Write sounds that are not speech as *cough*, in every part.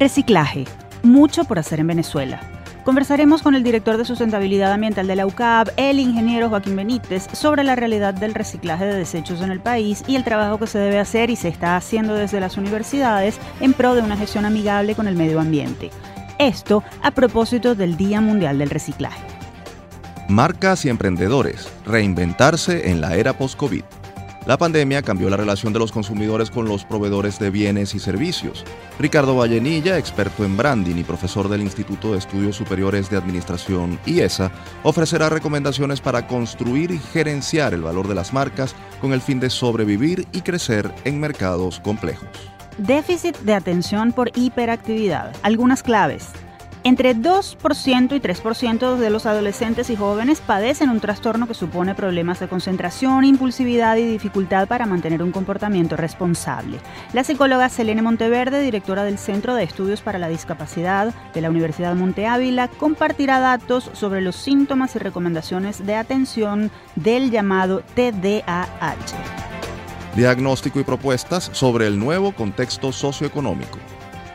Reciclaje. Mucho por hacer en Venezuela. Conversaremos con el director de sustentabilidad ambiental de la UCAP, el ingeniero Joaquín Benítez, sobre la realidad del reciclaje de desechos en el país y el trabajo que se debe hacer y se está haciendo desde las universidades en pro de una gestión amigable con el medio ambiente. Esto a propósito del Día Mundial del Reciclaje. Marcas y emprendedores, reinventarse en la era post-COVID. La pandemia cambió la relación de los consumidores con los proveedores de bienes y servicios. Ricardo Vallenilla, experto en branding y profesor del Instituto de Estudios Superiores de Administración IESA, ofrecerá recomendaciones para construir y gerenciar el valor de las marcas con el fin de sobrevivir y crecer en mercados complejos. Déficit de atención por hiperactividad. Algunas claves. Entre 2% y 3% de los adolescentes y jóvenes padecen un trastorno que supone problemas de concentración, impulsividad y dificultad para mantener un comportamiento responsable. La psicóloga Selene Monteverde, directora del Centro de Estudios para la Discapacidad de la Universidad Monte Ávila, compartirá datos sobre los síntomas y recomendaciones de atención del llamado TDAH. Diagnóstico y propuestas sobre el nuevo contexto socioeconómico.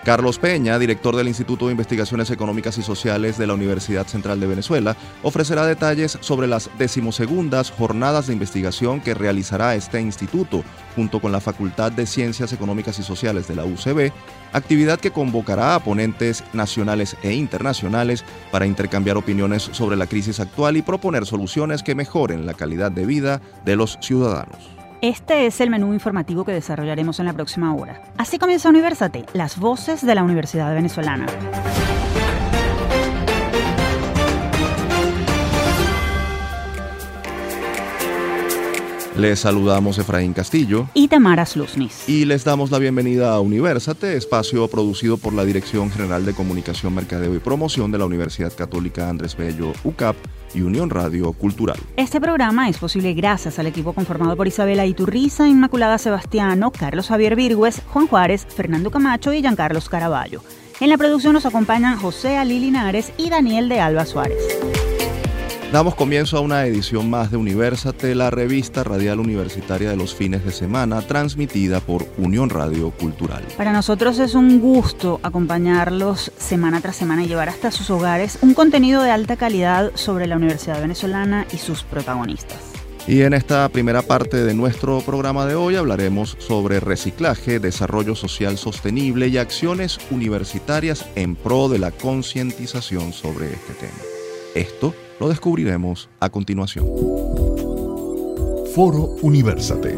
Carlos Peña, director del Instituto de Investigaciones Económicas y Sociales de la Universidad Central de Venezuela, ofrecerá detalles sobre las decimosegundas jornadas de investigación que realizará este instituto junto con la Facultad de Ciencias Económicas y Sociales de la UCB, actividad que convocará a ponentes nacionales e internacionales para intercambiar opiniones sobre la crisis actual y proponer soluciones que mejoren la calidad de vida de los ciudadanos. Este es el menú informativo que desarrollaremos en la próxima hora. Así comienza Universate, las voces de la Universidad Venezolana. Les saludamos Efraín Castillo y Tamara Sluznis. Y les damos la bienvenida a Universate, espacio producido por la Dirección General de Comunicación, Mercadeo y Promoción de la Universidad Católica Andrés Bello, UCAP y Unión Radio Cultural. Este programa es posible gracias al equipo conformado por Isabela Iturriza, Inmaculada Sebastiano, Carlos Javier Virgües, Juan Juárez, Fernando Camacho y Giancarlos Caraballo. En la producción nos acompañan José Ali Linares y Daniel de Alba Suárez. Damos comienzo a una edición más de Universate, la revista radial universitaria de los fines de semana, transmitida por Unión Radio Cultural. Para nosotros es un gusto acompañarlos semana tras semana y llevar hasta sus hogares un contenido de alta calidad sobre la Universidad Venezolana y sus protagonistas. Y en esta primera parte de nuestro programa de hoy hablaremos sobre reciclaje, desarrollo social sostenible y acciones universitarias en pro de la concientización sobre este tema. Esto lo descubriremos a continuación. Foro Universate.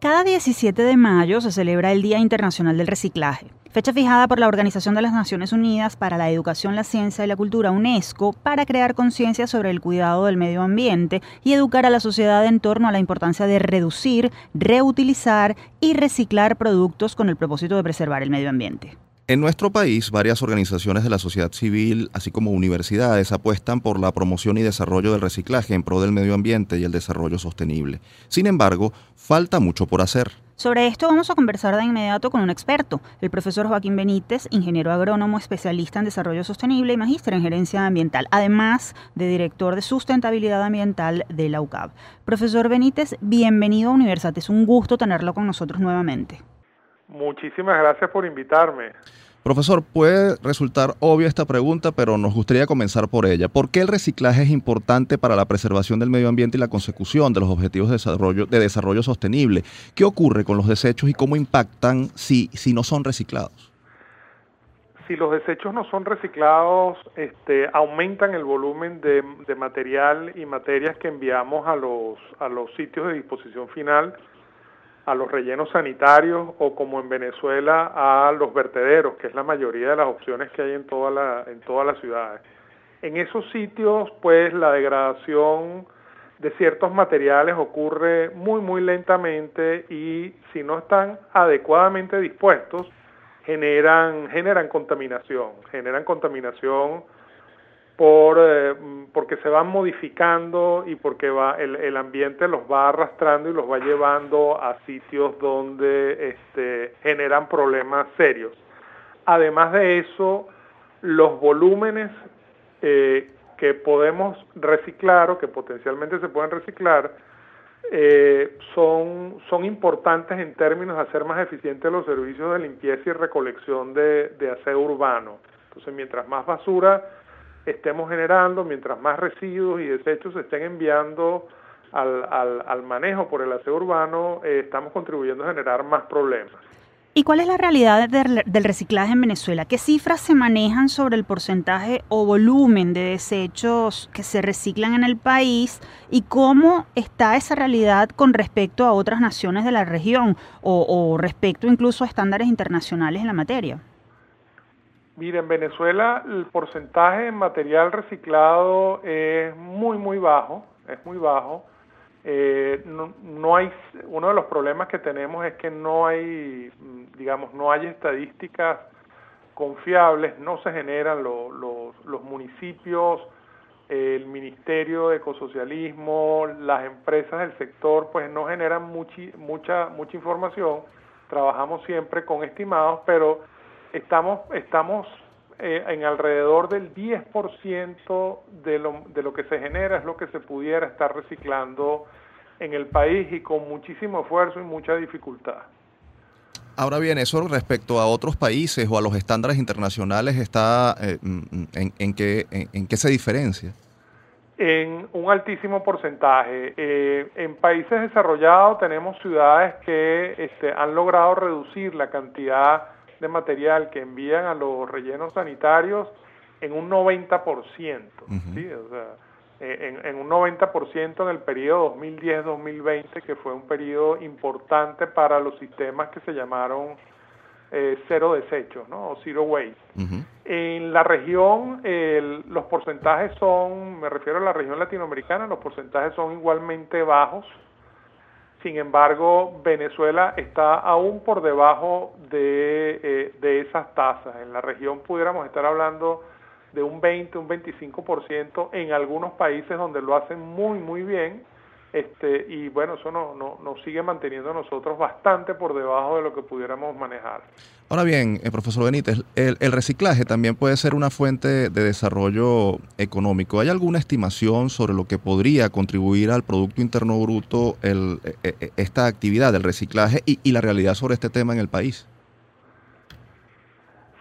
Cada 17 de mayo se celebra el Día Internacional del Reciclaje, fecha fijada por la Organización de las Naciones Unidas para la Educación, la Ciencia y la Cultura, UNESCO, para crear conciencia sobre el cuidado del medio ambiente y educar a la sociedad en torno a la importancia de reducir, reutilizar y reciclar productos con el propósito de preservar el medio ambiente. En nuestro país, varias organizaciones de la sociedad civil, así como universidades, apuestan por la promoción y desarrollo del reciclaje en pro del medio ambiente y el desarrollo sostenible. Sin embargo, falta mucho por hacer. Sobre esto vamos a conversar de inmediato con un experto, el profesor Joaquín Benítez, ingeniero agrónomo, especialista en desarrollo sostenible y magíster en gerencia ambiental, además de director de sustentabilidad ambiental de la UCAB. Profesor Benítez, bienvenido a Universate, es un gusto tenerlo con nosotros nuevamente. Muchísimas gracias por invitarme. Profesor, puede resultar obvia esta pregunta, pero nos gustaría comenzar por ella. ¿Por qué el reciclaje es importante para la preservación del medio ambiente y la consecución de los objetivos de desarrollo, de desarrollo sostenible? ¿Qué ocurre con los desechos y cómo impactan si, si no son reciclados? Si los desechos no son reciclados, este, aumentan el volumen de, de material y materias que enviamos a los, a los sitios de disposición final a los rellenos sanitarios o como en Venezuela a los vertederos, que es la mayoría de las opciones que hay en, toda la, en todas las ciudades. En esos sitios, pues la degradación de ciertos materiales ocurre muy, muy lentamente y si no están adecuadamente dispuestos, generan, generan contaminación, generan contaminación por, eh, porque se van modificando y porque va, el, el, ambiente los va arrastrando y los va llevando a sitios donde este, generan problemas serios. Además de eso, los volúmenes eh, que podemos reciclar o que potencialmente se pueden reciclar eh, son, son importantes en términos de hacer más eficientes los servicios de limpieza y recolección de, de aseo urbano. Entonces, mientras más basura estemos generando, mientras más residuos y desechos se estén enviando al, al, al manejo por el aseo urbano, eh, estamos contribuyendo a generar más problemas. ¿Y cuál es la realidad del reciclaje en Venezuela? ¿Qué cifras se manejan sobre el porcentaje o volumen de desechos que se reciclan en el país y cómo está esa realidad con respecto a otras naciones de la región o, o respecto incluso a estándares internacionales en la materia? Mire, en Venezuela el porcentaje de material reciclado es muy, muy bajo, es muy bajo. Eh, no, hay, uno de los problemas que tenemos es que no hay, mm, digamos, no hay estadísticas confiables, no se generan los, municipios, el Ministerio de Ecosocialismo, las empresas del sector, pues no generan mucha, mucha información. Trabajamos siempre con estimados, pero estamos, estamos eh, en alrededor del 10% de lo, de lo que se genera es lo que se pudiera estar reciclando en el país y con muchísimo esfuerzo y mucha dificultad. Ahora bien, eso respecto a otros países o a los estándares internacionales, está eh, mm, en, en, qué, en, qué se diferencia? En un altísimo porcentaje. Eh, en países desarrollados tenemos ciudades que este, han logrado reducir la cantidad de material que envían a los rellenos sanitarios en un 90%, ¿sí? o sea, eh, en, en, un 90% en el periodo 2010-2020, que fue un periodo importante para los sistemas que se llamaron eh, cero desechos, ¿no? o zero waste. En la región, los porcentajes son, me refiero a la región latinoamericana, los porcentajes son igualmente bajos, sin embargo, Venezuela está aún por debajo de, eh, de esas tasas. En la región pudiéramos estar hablando de un 20, un 25% en algunos países donde lo hacen muy, muy bien. Este, y bueno, eso nos no, no sigue manteniendo nosotros bastante por debajo de lo que pudiéramos manejar. Ahora bien, eh, profesor Benítez, el, el, reciclaje también puede ser una fuente de desarrollo económico. ¿Hay alguna estimación sobre lo que podría contribuir al Producto Interno Bruto el, e, e, esta actividad del reciclaje y la realidad sobre este tema en el país?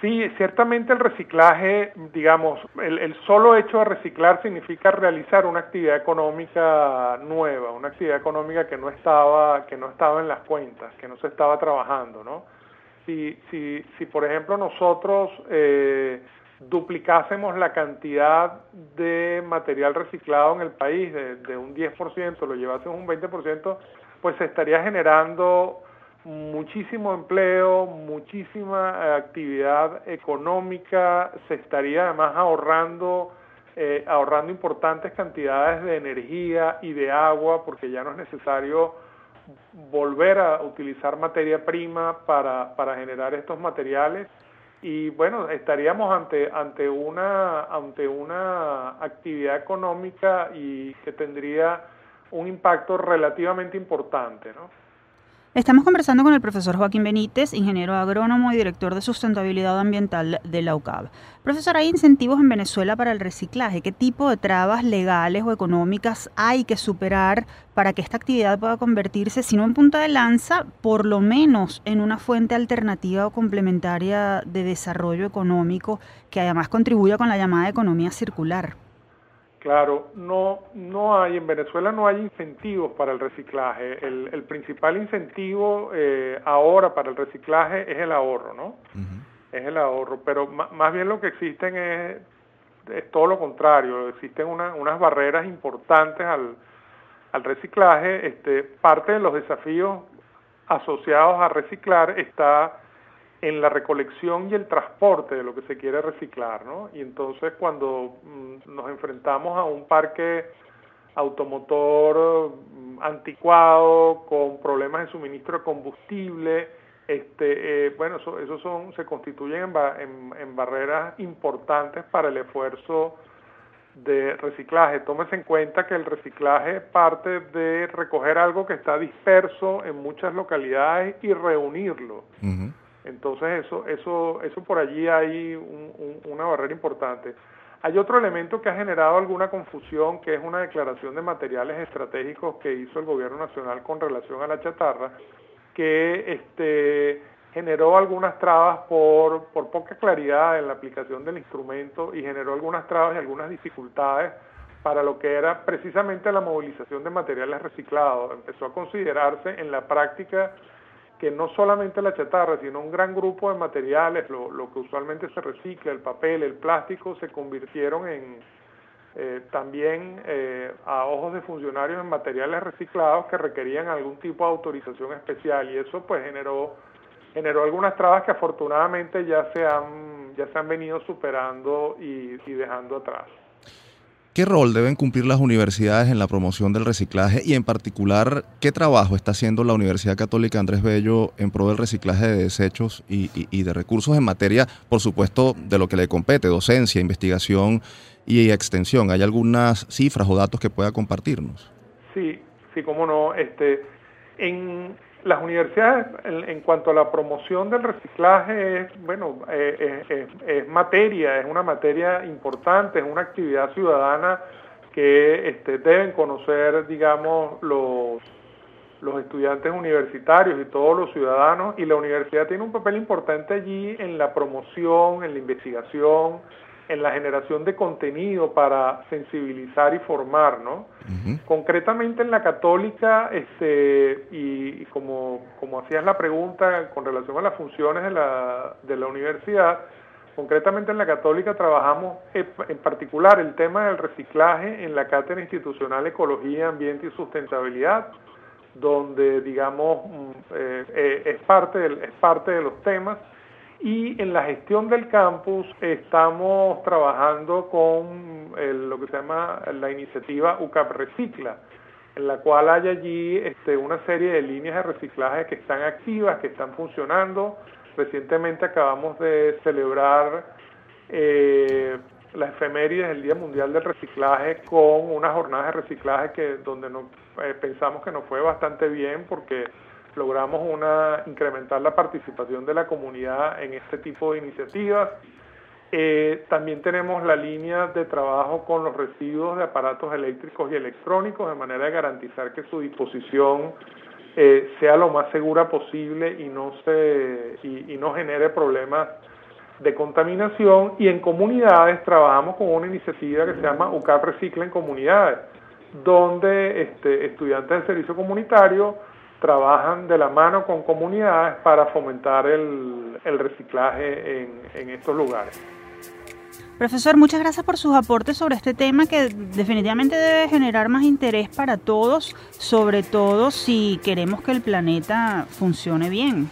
Sí, ciertamente el reciclaje, digamos, el, solo hecho de reciclar significa realizar una actividad económica nueva, una actividad económica que no estaba, que no estaba en las cuentas, que no se estaba trabajando, ¿no? Si, si, si por ejemplo nosotros eh, duplicásemos la cantidad de material reciclado en el país de, de un 10%, lo llevásemos un 20%, pues se estaría generando muchísimo empleo, muchísima eh, actividad económica, se estaría además ahorrando eh, ahorrando importantes cantidades de energía y de agua porque ya no es necesario volver a utilizar materia prima para, para generar estos materiales y bueno estaríamos ante ante una ante una actividad económica y que tendría un impacto relativamente importante, ¿no? Estamos conversando con el profesor Joaquín Benítez, ingeniero agrónomo y director de sustentabilidad ambiental de la UCAB. Profesor, ¿hay incentivos en Venezuela para el reciclaje? ¿Qué tipo de trabas legales o económicas hay que superar para que esta actividad pueda convertirse, si no en punta de lanza, por lo menos en una fuente alternativa o complementaria de desarrollo económico que además contribuya con la llamada economía circular? Claro, no, no hay, en Venezuela no hay incentivos para el reciclaje. El, el principal incentivo eh, ahora para el reciclaje es el ahorro, ¿no? Es el ahorro, pero más bien lo que existen es, es todo lo contrario, existen una, unas barreras importantes al, al reciclaje. Este, parte de los desafíos asociados a reciclar está en la recolección y el transporte de lo que se quiere reciclar, ¿no? Y entonces cuando mm, nos enfrentamos a un parque automotor mm, anticuado, con problemas de suministro de combustible, este, eh, bueno, eso, eso, son, se constituyen en, en, barreras importantes para el esfuerzo de reciclaje. Tómese en cuenta que el reciclaje parte de recoger algo que está disperso en muchas localidades y reunirlo. Entonces eso, eso, eso por allí hay un, un, una barrera importante. Hay otro elemento que ha generado alguna confusión, que es una declaración de materiales estratégicos que hizo el gobierno nacional con relación a la chatarra, que este, generó algunas trabas por, por poca claridad en la aplicación del instrumento y generó algunas trabas y algunas dificultades para lo que era precisamente la movilización de materiales reciclados. Empezó a considerarse en la práctica que no solamente la chatarra, sino un gran grupo de materiales, lo, lo que usualmente se recicla, el papel, el plástico, se convirtieron en eh, también eh, a ojos de funcionarios en materiales reciclados que requerían algún tipo de autorización especial y eso pues generó generó algunas trabas que afortunadamente ya se han ya se han venido superando y dejando atrás. ¿Qué rol deben cumplir las universidades en la promoción del reciclaje y en particular qué trabajo está haciendo la Universidad Católica Andrés Bello en pro del reciclaje de desechos y, de recursos en materia, por supuesto, de lo que le compete, docencia, investigación y extensión? ¿Hay algunas cifras o datos que pueda compartirnos? Sí, sí, cómo no. Este, en, las universidades, en, cuanto a la promoción del reciclaje, es, bueno, eh, eh, es, materia, es una materia importante, es una actividad ciudadana que este, deben conocer, digamos, los, los estudiantes universitarios y todos los ciudadanos, y la universidad tiene un papel importante allí en la promoción, en la investigación, en la generación de contenido para sensibilizar y formar, ¿no? Concretamente en la católica, este, y, como, como hacías la pregunta con relación a las funciones de la, de la universidad, concretamente en la católica trabajamos en particular el tema del reciclaje en la cátedra institucional Ecología, Ambiente y Sustentabilidad, donde digamos mm, eh, eh, es, parte es parte de los temas y en la gestión del campus estamos trabajando con lo que se llama la iniciativa UCAP Recicla, en la cual hay allí este, una serie de líneas de reciclaje que están activas, que están funcionando. Recientemente acabamos de celebrar eh, la efeméride del Día Mundial del Reciclaje con una jornada de reciclaje que donde no, eh, pensamos que nos fue bastante bien porque logramos incrementar la participación de la comunidad en este tipo de iniciativas. Eh, también tenemos la línea de trabajo con los residuos de aparatos eléctricos y electrónicos de manera de garantizar que su disposición eh, sea lo más segura posible y no, se, y, no genere problemas de contaminación. Y en comunidades trabajamos con una iniciativa que se llama UCAP Recicla en Comunidades, donde este, estudiantes del servicio comunitario trabajan de la mano con comunidades para fomentar el, reciclaje en, estos lugares. Profesor, muchas gracias por sus aportes sobre este tema que definitivamente debe generar más interés para todos, sobre todo si queremos que el planeta funcione bien.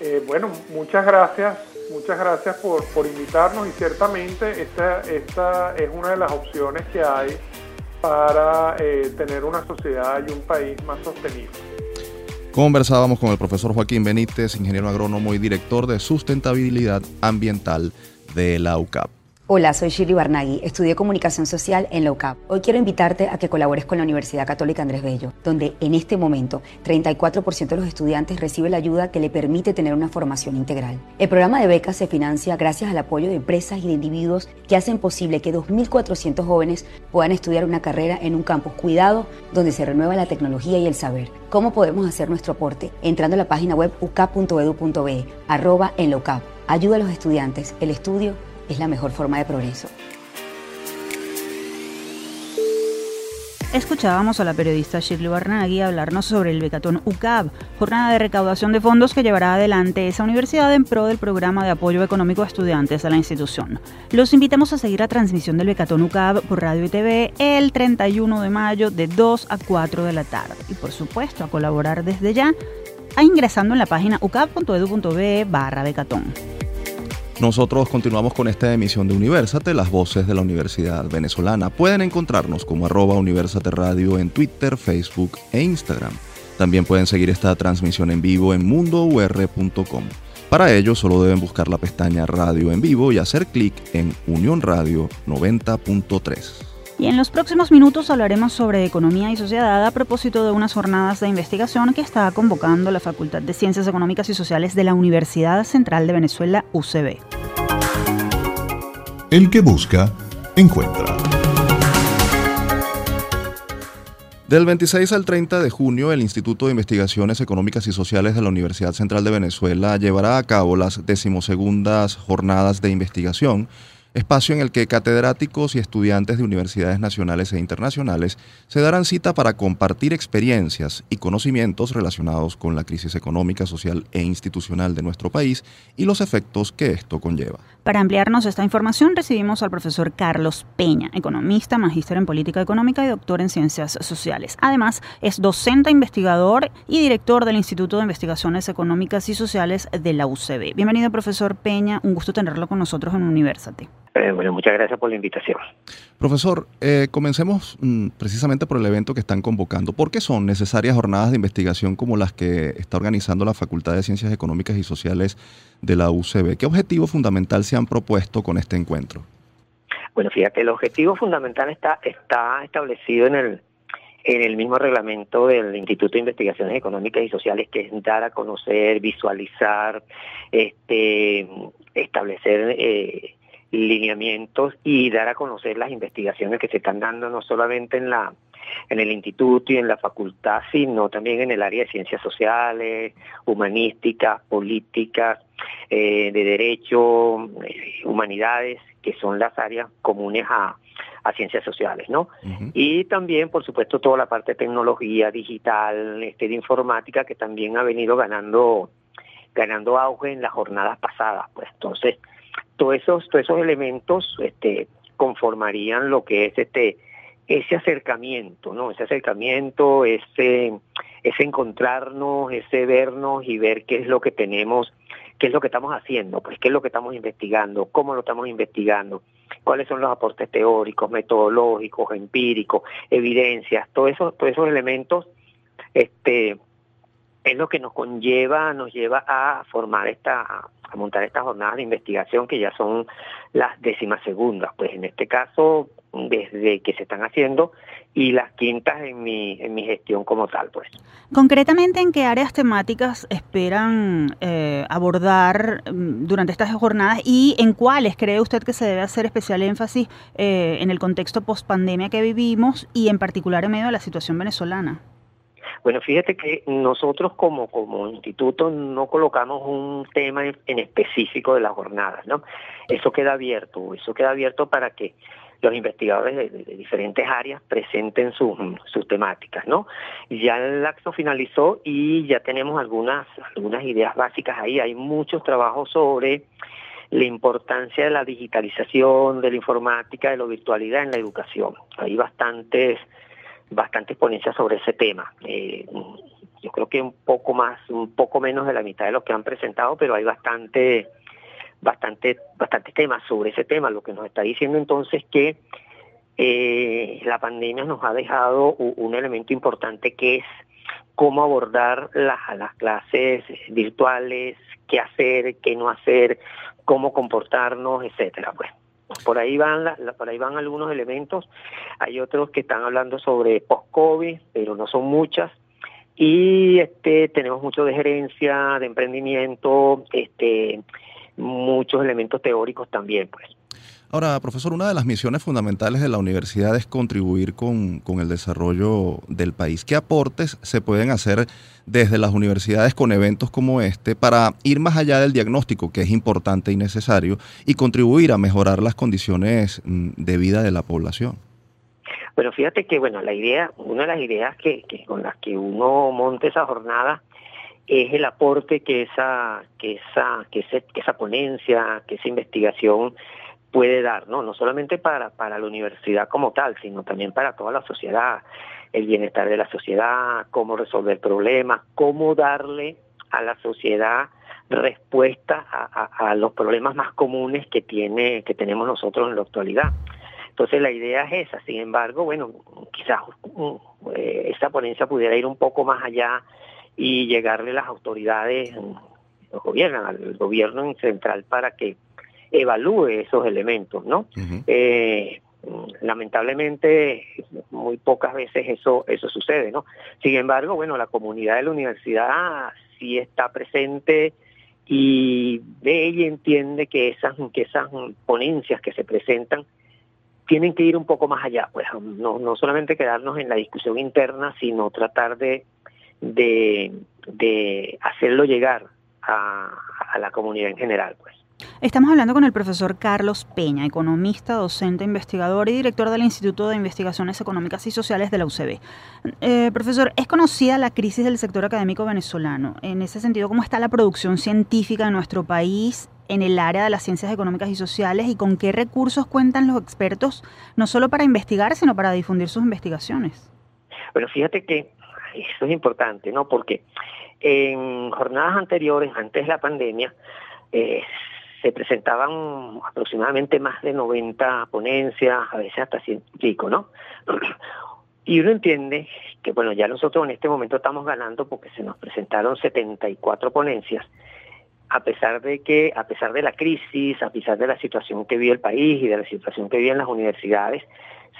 Eh, bueno, muchas gracias, muchas gracias por, por invitarnos y ciertamente esta, esta es una de las opciones que hay para eh, tener una sociedad y un país más sostenible. Conversábamos con el profesor Joaquín Benítez, ingeniero agrónomo y director de sustentabilidad ambiental de la UCAP. Hola, soy Shirley Barnaghi, estudié comunicación social en la UCAP. Hoy quiero invitarte a que colabores con la Universidad Católica Andrés Bello, donde en este momento 34% de los estudiantes recibe la ayuda que le permite tener una formación integral. El programa de becas se financia gracias al apoyo de empresas y de individuos que hacen posible que 2.400 jóvenes puedan estudiar una carrera en un campus cuidado donde se renueva la tecnología y el saber. ¿Cómo podemos hacer nuestro aporte? Entrando a la página web ucap.edu.be, arroba en la. Ayuda a los estudiantes, el estudio es la mejor forma de progreso. Escuchábamos a la periodista Shirley Barnaghi hablarnos sobre el Becatón UCAB, jornada de recaudación de fondos que llevará adelante esa universidad en pro del programa de apoyo económico a estudiantes de la institución. Los invitamos a seguir la transmisión del Becatón UCAB por radio y TV el 31 de mayo de 2 a 4 de la tarde. Y por supuesto a colaborar desde ya a ingresando en la página ucab.edu.be barra Becatón. Nosotros continuamos con esta emisión de Universate, las voces de la Universidad Venezolana. Pueden encontrarnos como arroba Universate Radio en Twitter, Facebook e Instagram. También pueden seguir esta transmisión en vivo en mundour.com. Para ello solo deben buscar la pestaña Radio en vivo y hacer clic en Unión Radio 90.3. Y en los próximos minutos hablaremos sobre economía y sociedad a propósito de unas jornadas de investigación que está convocando la Facultad de Ciencias Económicas y Sociales de la Universidad Central de Venezuela, UCB. El que busca, encuentra. Del 26 al 30 de junio, el Instituto de Investigaciones Económicas y Sociales de la Universidad Central de Venezuela llevará a cabo las decimosegundas jornadas de investigación espacio en el que catedráticos y estudiantes de universidades nacionales e internacionales se darán cita para compartir experiencias y conocimientos relacionados con la crisis económica, social e institucional de nuestro país y los efectos que esto conlleva. Para ampliarnos esta información recibimos al profesor Carlos Peña, economista, magíster en política económica y doctor en ciencias sociales. Además, es docente, investigador y director del Instituto de Investigaciones Económicas y Sociales de la UCB. Bienvenido, profesor Peña. Un gusto tenerlo con nosotros en Universate. Eh, bueno, muchas gracias por la invitación. Profesor, eh, comencemos mm, precisamente por el evento que están convocando. ¿Por qué son necesarias jornadas de investigación como las que está organizando la Facultad de Ciencias Económicas y Sociales de la UCB? ¿Qué objetivo fundamental se han propuesto con este encuentro? Bueno, fíjate, el objetivo fundamental está, está establecido en el, en el mismo reglamento del Instituto de Investigaciones Económicas y Sociales, que es dar a conocer, visualizar, este, establecer eh, lineamientos y dar a conocer las investigaciones que se están dando no solamente en la en el instituto y en la facultad, sino también en el área de ciencias sociales, humanísticas, políticas, eh, de derecho, eh, humanidades, que son las áreas comunes a, a ciencias sociales, ¿no? Y también, por supuesto, toda la parte de tecnología digital, este, de informática, que también ha venido ganando ganando auge en las jornadas pasadas, pues entonces todos esos, todos esos elementos este, conformarían lo que es este ese acercamiento, ¿no? Ese acercamiento, ese, ese encontrarnos, ese vernos y ver qué es lo que tenemos, qué es lo que estamos haciendo, pues qué es lo que estamos investigando, cómo lo estamos investigando, cuáles son los aportes teóricos, metodológicos, empíricos, evidencias, todos esos, todos esos elementos, este, es lo que nos conlleva, nos lleva a formar esta, a montar estas jornadas de investigación que ya son las décimas segundas, pues en este caso desde que se están haciendo y las quintas en mi, en mi gestión como tal, pues. Concretamente, ¿en qué áreas temáticas esperan eh, abordar mm, durante estas jornadas y en cuáles cree usted que se debe hacer especial énfasis eh, en el contexto post pandemia que vivimos y en particular en medio de la situación venezolana? Bueno, fíjate que nosotros como, como instituto no colocamos un tema en, específico de las jornadas, ¿no? Eso queda abierto, eso queda abierto para que los investigadores de, diferentes áreas presenten sus, sus temáticas, ¿no? Ya el acto finalizó y ya tenemos algunas, algunas ideas básicas ahí. Hay muchos trabajos sobre la importancia de la digitalización, de la informática, de la virtualidad en la educación. Hay bastantes bastante ponencias sobre ese tema. Eh, yo creo que un poco más, un poco menos de la mitad de los que han presentado, pero hay bastante, bastante, bastante temas sobre ese tema. Lo que nos está diciendo entonces que eh, la pandemia nos ha dejado un elemento importante que es cómo abordar las clases virtuales, qué hacer, qué no hacer, cómo comportarnos, etcétera. Pues por ahí van por ahí van algunos elementos. Hay otros que están hablando sobre post-COVID, pero no son muchas. Y este tenemos mucho de gerencia, de emprendimiento, este muchos elementos teóricos también, pues. Ahora, profesor, una de las misiones fundamentales de la universidad es contribuir con, el desarrollo del país. ¿Qué aportes se pueden hacer desde las universidades con eventos como este para ir más allá del diagnóstico, que es importante y necesario, y contribuir a mejorar las condiciones mm, de vida de la población? Bueno, fíjate que bueno, la idea, una de las ideas que, con las que uno monta esa jornada es el aporte que esa, que esa, que, que esa ponencia, que esa investigación puede dar, ¿no? No solamente para, para la universidad como tal, sino también para toda la sociedad, el bienestar de la sociedad, cómo resolver problemas, cómo darle a la sociedad respuesta a, los problemas más comunes que tiene que tenemos nosotros en la actualidad. Entonces la idea es esa. Sin embargo, bueno, quizás uh, eh, esta ponencia pudiera ir un poco más allá y llegarle a las autoridades, los gobiernos, al gobierno central para que evalúe esos elementos, ¿no? eh, lamentablemente muy pocas veces eso eso sucede, ¿no? Sin embargo, bueno, la comunidad de la universidad sí está presente y ve y entiende que esas, que esas ponencias que se presentan tienen que ir un poco más allá, pues no, no solamente quedarnos en la discusión interna, sino tratar de, de, de hacerlo llegar a, a la comunidad en general, pues. Estamos hablando con el profesor Carlos Peña, economista, docente, investigador y director del Instituto de Investigaciones Económicas y Sociales de la UCB. Eh, profesor, ¿es conocida la crisis del sector académico venezolano? En ese sentido, ¿cómo está la producción científica en nuestro país en el área de las ciencias económicas y sociales y con qué recursos cuentan los expertos, no solo para investigar, sino para difundir sus investigaciones? Bueno, fíjate que eso es importante, ¿no? Porque en jornadas anteriores, antes de la pandemia, eh, se presentaban aproximadamente más de 90 ponencias, a veces hasta 100 y pico, ¿no? *clears throat* Y uno entiende que, bueno, ya nosotros en este momento estamos ganando porque se nos presentaron 74 ponencias, a pesar de que, a pesar de la crisis, a pesar de la situación que vive el país y de la situación que viven las universidades,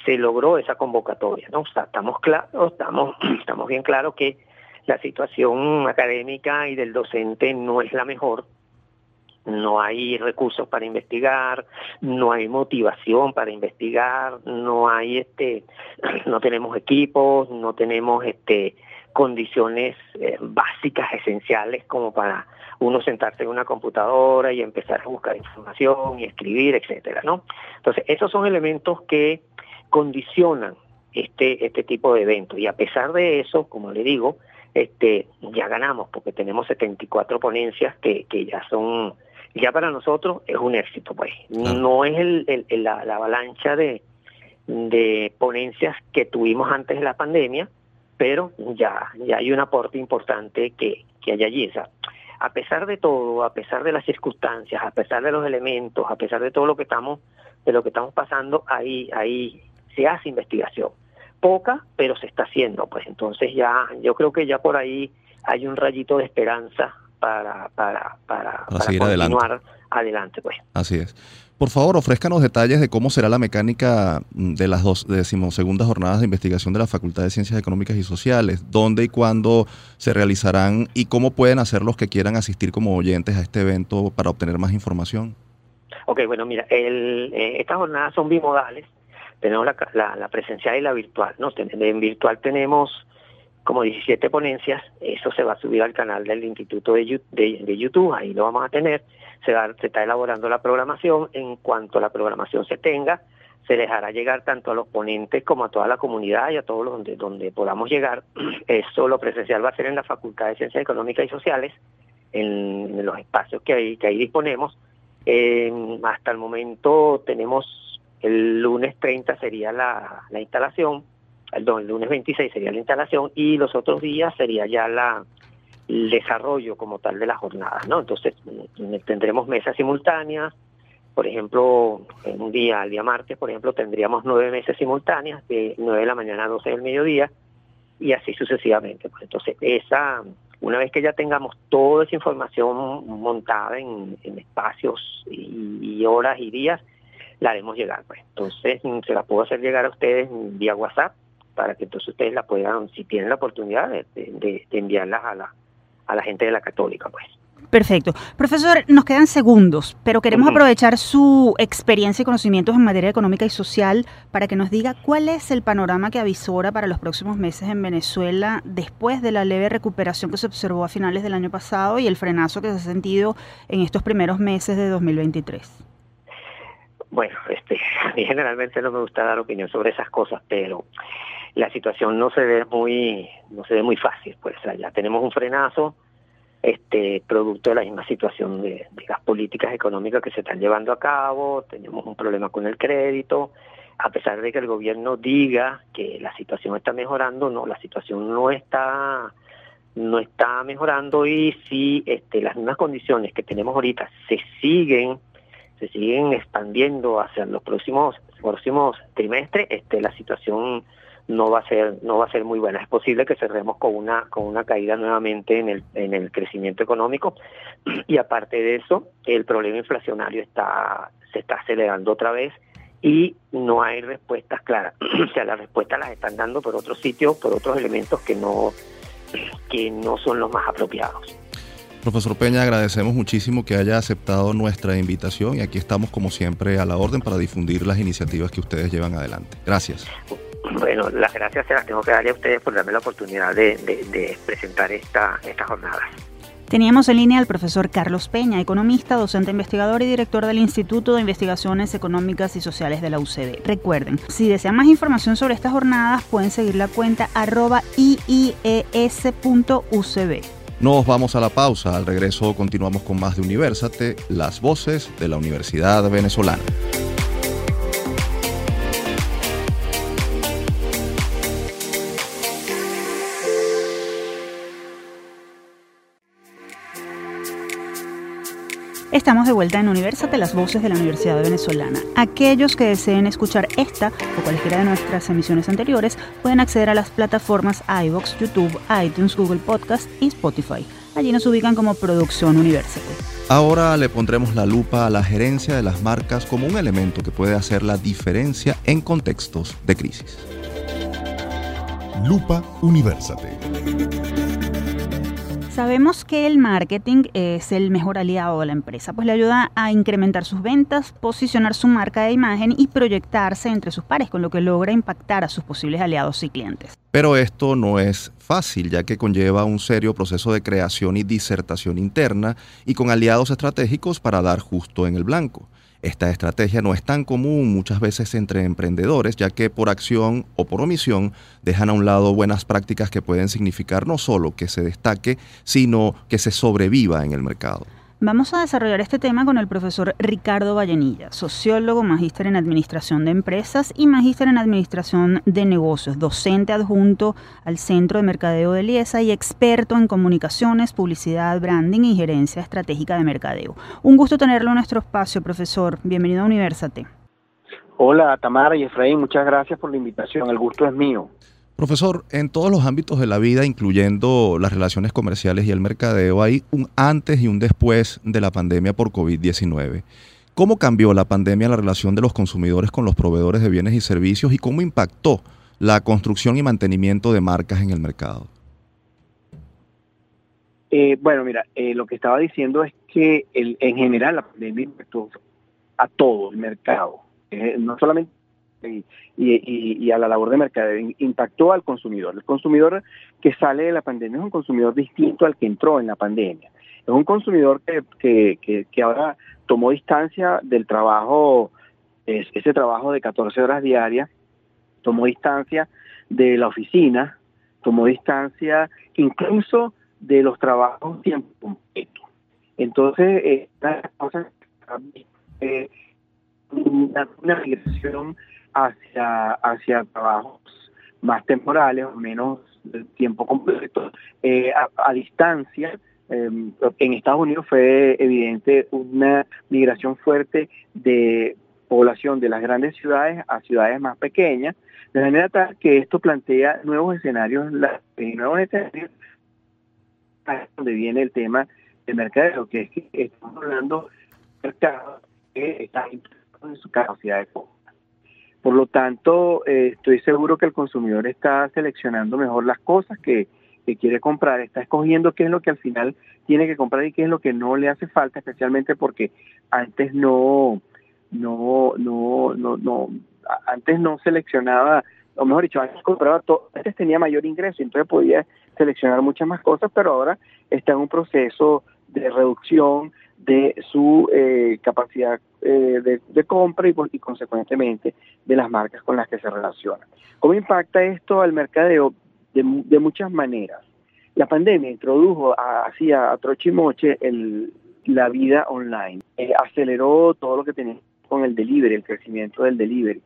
se logró esa convocatoria, ¿no? O sea, estamos claros, estamos, *clears throat* estamos bien claros que la situación académica y del docente no es la mejor, no hay recursos para investigar, no hay motivación para investigar, no hay este, *clears throat* no tenemos equipos, no tenemos este condiciones eh, básicas, esenciales como para uno sentarse en una computadora y empezar a buscar información y escribir, etcétera, ¿no? Entonces, esos son elementos que condicionan este, este tipo de eventos. Y a pesar de eso, como le digo, este, ya ganamos, porque tenemos 74 ponencias que, que ya son ya para nosotros es un éxito, pues. No es el, la, avalancha de, de ponencias que tuvimos antes de la pandemia, pero ya, ya hay un aporte importante que, que hay allí. a pesar de todo, a pesar de las circunstancias, a pesar de los elementos, a pesar de todo lo que estamos, de lo que estamos pasando, ahí, ahí se hace investigación. Poca, pero se está haciendo, pues entonces ya, yo creo que ya por ahí hay un rayito de esperanza para, para, para, continuar adelante. pues. Así es. Por favor, ofrézcanos detalles de cómo será la mecánica de las dos decimosegundas jornadas de investigación de la Facultad de Ciencias Económicas y Sociales, dónde y cuándo se realizarán y cómo pueden hacer los que quieran asistir como oyentes a este evento para obtener más información. Ok, bueno, mira, el, eh, estas jornadas son bimodales, tenemos la, la, presencial y la virtual, ¿no? En virtual tenemos como 17 ponencias, eso se va a subir al canal del Instituto de, YouTube, ahí lo vamos a tener, se, va, se está elaborando la programación, en cuanto la programación se tenga, se les hará llegar tanto a los ponentes como a toda la comunidad y a todos los donde, donde podamos llegar. *clears throat* Eso lo presencial va a ser en la Facultad de Ciencias Económicas y Sociales, en, los espacios que ahí, que ahí disponemos. hasta el momento tenemos el lunes 30 sería la instalación, el lunes 26 sería la instalación y los otros días sería ya la el desarrollo como tal de la jornada, ¿no? Entonces mm, tendremos mesas simultáneas, por ejemplo, en un día, el día martes, por ejemplo, tendríamos nueve mesas simultáneas de 9 de la mañana a 12 del mediodía y así sucesivamente. Pues entonces, esa, una vez que ya tengamos toda esa información montada en, espacios y, horas y días, la haremos llegar. Pues. Entonces, mm, se la puedo hacer llegar a ustedes vía WhatsApp para que entonces ustedes la puedan, si tienen la oportunidad, de, de, enviarlas a la, a la gente de la católica, pues. Perfecto. Profesor, nos quedan segundos, pero queremos aprovechar su experiencia y conocimientos en materia económica y social para que nos diga cuál es el panorama que avisora para los próximos meses en Venezuela después de la leve recuperación que se observó a finales del año pasado y el frenazo que se ha sentido en estos primeros meses de 2023. Bueno, este, *laughs* a mí generalmente no me gusta dar opinión sobre esas cosas, pero la situación no se ve muy no se ve muy fácil pues ya tenemos un frenazo este producto de la misma situación de, las políticas económicas que se están llevando a cabo tenemos un problema con el crédito a pesar de que el gobierno diga que la situación está mejorando no la situación no está no está mejorando y si este las mismas condiciones que tenemos ahorita se siguen se siguen expandiendo hacia los próximos próximos trimestres este la situación no va a ser no va a ser muy buena. Es posible que cerremos con una con una caída nuevamente en el en el crecimiento económico *clears throat* y aparte de eso, el problema inflacionario está se está acelerando otra vez y no hay respuestas claras. *clears throat* o sea, las respuestas las están dando por otros sitios, por otros elementos que no *clears throat* que no son los más apropiados. Profesor Peña, agradecemos muchísimo que haya aceptado nuestra invitación y aquí estamos como siempre a la orden para difundir las iniciativas que ustedes llevan adelante. Gracias. Bueno, las gracias se las tengo que darle a ustedes por darme la oportunidad de, presentar esta, esta jornada. Teníamos en línea al profesor Carlos Peña, economista, docente investigador y director del Instituto de Investigaciones Económicas y Sociales de la UCB. Recuerden, si desean más información sobre estas jornadas, pueden seguir la cuenta arroba iies.ucb. Nos vamos a la pausa. Al regreso continuamos con más de Universate, las voces de la Universidad Venezolana. Estamos de vuelta en Universate, las voces de la Universidad Venezolana. Aquellos que deseen escuchar esta o cualquiera de nuestras emisiones anteriores pueden acceder a las plataformas iVoox, YouTube, iTunes, Google Podcast y Spotify. Allí nos ubican como Producción Universate. Ahora le pondremos la lupa a la gerencia de las marcas como un elemento que puede hacer la diferencia en contextos de crisis. Lupa Universate. Sabemos que el marketing es el mejor aliado de la empresa, pues le ayuda a incrementar sus ventas, posicionar su marca de imagen y proyectarse entre sus pares, con lo que logra impactar a sus posibles aliados y clientes. Pero esto no es fácil, ya que conlleva un serio proceso de creación y disertación interna y con aliados estratégicos para dar justo en el blanco. Esta estrategia no es tan común muchas veces entre emprendedores, ya que por acción o por omisión dejan a un lado buenas prácticas que pueden significar no solo que se destaque, sino que se sobreviva en el mercado. Vamos a desarrollar este tema con el profesor Ricardo Vallenilla, sociólogo, magíster en Administración de Empresas y magíster en Administración de Negocios, docente adjunto al Centro de Mercadeo de Liesa y experto en comunicaciones, publicidad, branding y gerencia estratégica de mercadeo. Un gusto tenerlo en nuestro espacio, profesor. Bienvenido a Universate. Hola, Tamara y Efraín, muchas gracias por la invitación. El gusto es mío. Profesor, en todos los ámbitos de la vida, incluyendo las relaciones comerciales y el mercadeo, hay un antes y un después de la pandemia por COVID-19. ¿Cómo cambió la pandemia la relación de los consumidores con los proveedores de bienes y servicios y cómo impactó la construcción y mantenimiento de marcas en el mercado? Eh, bueno, mira, eh, lo que estaba diciendo es que en general la pandemia impactó a todo el mercado, eh, no solamente y, a la labor de mercadeo. Impactó al consumidor. El consumidor que sale de la pandemia es un consumidor distinto al que entró en la pandemia. Es un consumidor que, que, ahora tomó distancia del trabajo, ese trabajo de 14 horas diarias, tomó distancia de la oficina, tomó distancia incluso de los trabajos tiempo completo. Entonces, eh, eh una, una migración hacia, hacia trabajos más temporales o menos tiempo completo, eh, a, distancia. Em, en Estados Unidos fue evidente una migración fuerte de población de las grandes ciudades a ciudades más pequeñas, de manera tal que esto plantea nuevos escenarios, nuevos escenarios donde viene el tema del mercado, que es que estamos hablando de mercado que está en su capacidad de compra. Por lo tanto, eh, estoy seguro que el consumidor está seleccionando mejor las cosas que, quiere comprar, está escogiendo qué es lo que al final tiene que comprar y qué es lo que no le hace falta, especialmente porque antes no, no, no, no, no, antes no seleccionaba, o mejor dicho, antes compraba todo, antes tenía mayor ingreso, entonces podía seleccionar muchas más cosas, pero ahora está en un proceso de reducción de su eh, capacidad eh, de, compra y, y, consecuentemente de las marcas con las que se relaciona. ¿Cómo impacta esto al mercadeo? De, de muchas maneras. La pandemia introdujo así a, trochimoche el, la vida online, eh, aceleró todo lo que tenía con el delivery, el crecimiento del delivery.